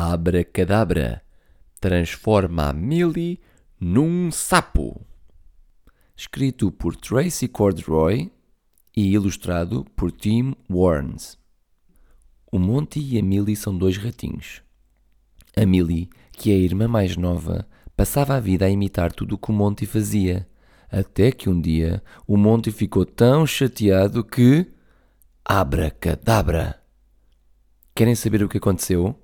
Abracadabra transforma a Millie num sapo. Escrito por Tracy Cordroy e ilustrado por Tim Warnes. O Monty e a Millie são dois ratinhos. A Millie, que é a irmã mais nova, passava a vida a imitar tudo o que o Monty fazia, até que um dia o Monty ficou tão chateado que. Abracadabra! Querem saber o que aconteceu?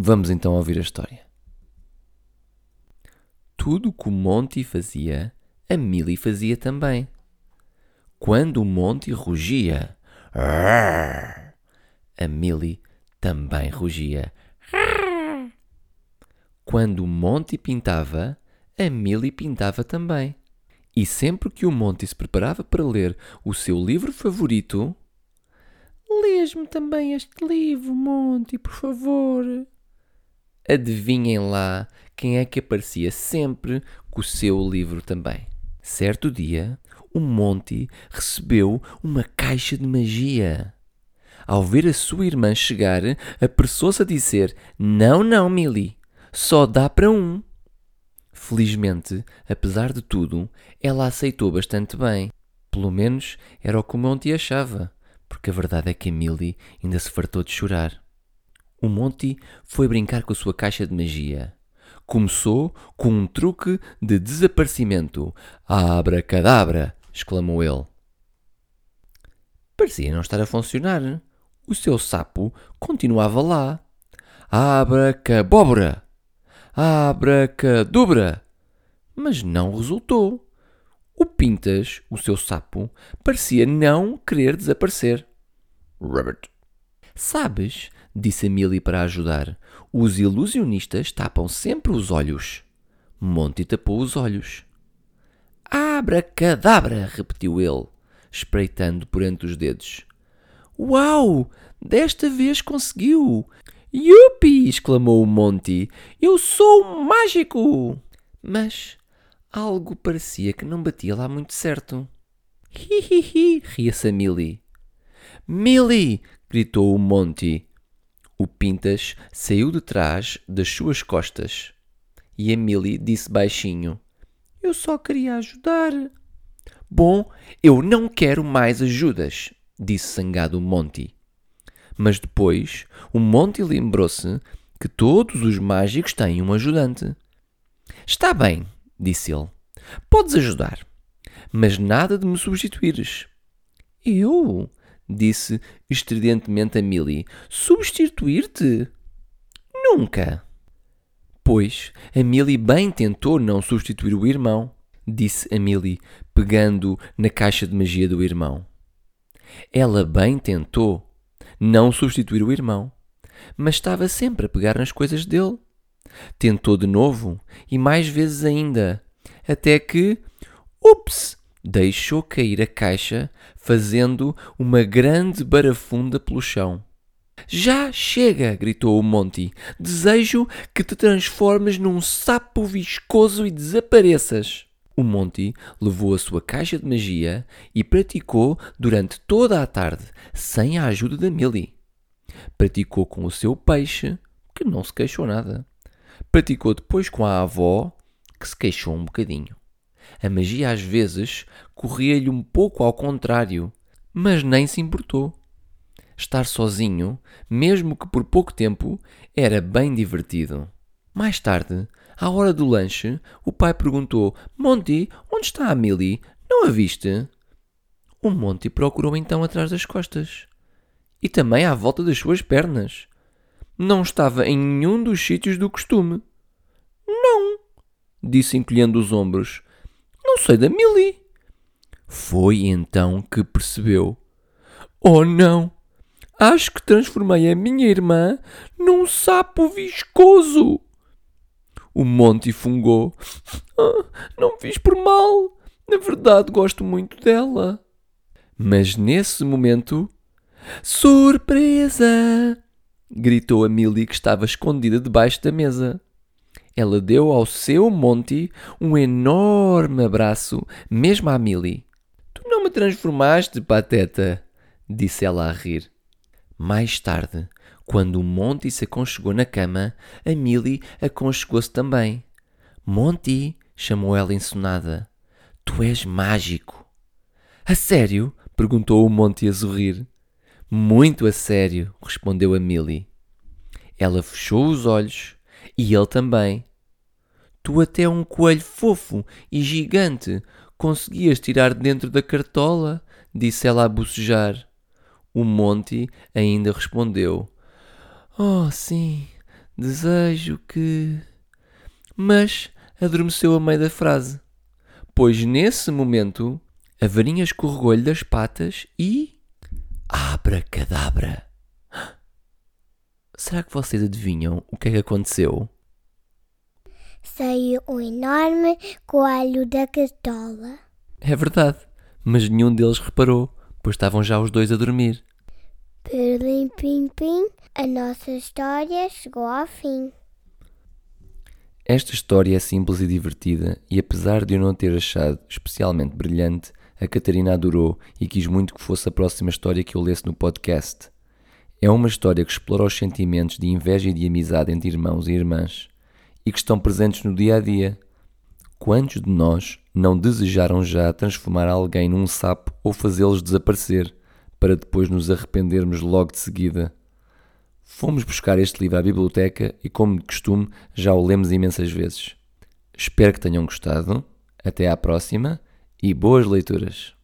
Vamos então ouvir a história. Tudo o que o Monty fazia, a Millie fazia também. Quando o Monty rugia, a Millie também rugia. Quando o Monty pintava, a Millie pintava também. E sempre que o Monty se preparava para ler o seu livro favorito, Lês-me também este livro, Monty, por favor. Adivinhem lá quem é que aparecia sempre com o seu livro também. Certo dia, o Monty recebeu uma caixa de magia. Ao ver a sua irmã chegar, apressou-se a dizer: Não, não, Millie, só dá para um. Felizmente, apesar de tudo, ela aceitou bastante bem. Pelo menos era o que o Monty achava, porque a verdade é que a Millie ainda se fartou de chorar. O Monty foi brincar com a sua caixa de magia. Começou com um truque de desaparecimento. Abra-cadabra! exclamou ele. Parecia não estar a funcionar. O seu sapo continuava lá. Abra-cabóbora! Abra-cadubra! Mas não resultou. O Pintas, o seu sapo, parecia não querer desaparecer. Robert. Sabes, disse a para ajudar, os ilusionistas tapam sempre os olhos. Monty tapou os olhos. Abra-cadabra! repetiu ele, espreitando por entre os dedos. Uau! Desta vez conseguiu! Yupi! exclamou o Monty. Eu sou um mágico! Mas algo parecia que não batia lá muito certo. Hi hi hi! ria-se a Millie. Millie! gritou o Monty. O Pintas saiu de trás das suas costas e Millie disse baixinho: Eu só queria ajudar. Bom, eu não quero mais ajudas, disse zangado o Monty. Mas depois o Monty lembrou-se que todos os mágicos têm um ajudante. Está bem, disse ele. Podes ajudar, mas nada de me substituires. Eu? Disse estridentemente a Millie. Substituir-te? Nunca. Pois, a Millie bem tentou não substituir o irmão, disse a Millie, pegando na caixa de magia do irmão. Ela bem tentou não substituir o irmão, mas estava sempre a pegar nas coisas dele. Tentou de novo e mais vezes ainda, até que. Ups! Deixou cair a caixa, fazendo uma grande barafunda pelo chão. Já chega! gritou o Monty. Desejo que te transformes num sapo viscoso e desapareças. O Monty levou a sua caixa de magia e praticou durante toda a tarde, sem a ajuda da Millie. Praticou com o seu peixe, que não se queixou nada. Praticou depois com a avó, que se queixou um bocadinho. A magia às vezes corria-lhe um pouco ao contrário, mas nem se importou. Estar sozinho, mesmo que por pouco tempo, era bem divertido. Mais tarde, à hora do lanche, o pai perguntou: Monty, onde está a Millie? Não a viste? O Monty procurou então atrás das costas e também à volta das suas pernas. Não estava em nenhum dos sítios do costume. Não, disse encolhendo os ombros. Sei da Millie. Foi então que percebeu. Oh não! Acho que transformei a minha irmã num sapo viscoso. O Monty fungou. Ah, não fiz por mal. Na verdade, gosto muito dela. Mas nesse momento. Surpresa! gritou a Millie que estava escondida debaixo da mesa. Ela deu ao seu Monty um enorme abraço, mesmo à Millie. Tu não me transformaste, pateta, disse ela a rir. Mais tarde, Quando o Monty se aconchegou na cama, a Millie aconchegou-se também. Monty, chamou ela ensonada, tu és mágico. A sério? perguntou o Monty a sorrir. Muito a sério, respondeu a Millie. Ela fechou os olhos e ele também. Tu até um coelho fofo e gigante conseguias tirar dentro da cartola, disse ela a bocejar. O Monty ainda respondeu: Oh, sim, desejo que. Mas adormeceu a meio da frase, pois nesse momento a varinha escorregou-lhe das patas e. Abracadabra! Será que vocês adivinham o que é que aconteceu? Saiu um enorme coelho da cartola. É verdade, mas nenhum deles reparou, pois estavam já os dois a dormir. Pirlim pim pim, a nossa história chegou ao fim. Esta história é simples e divertida, e apesar de eu não ter achado especialmente brilhante, a Catarina adorou e quis muito que fosse a próxima história que eu lesse no podcast. É uma história que explora os sentimentos de inveja e de amizade entre irmãos e irmãs e que estão presentes no dia a dia. Quantos de nós não desejaram já transformar alguém num sapo ou fazê-los desaparecer, para depois nos arrependermos logo de seguida? Fomos buscar este livro à biblioteca e, como de costume, já o lemos imensas vezes. Espero que tenham gostado. Até à próxima e boas leituras!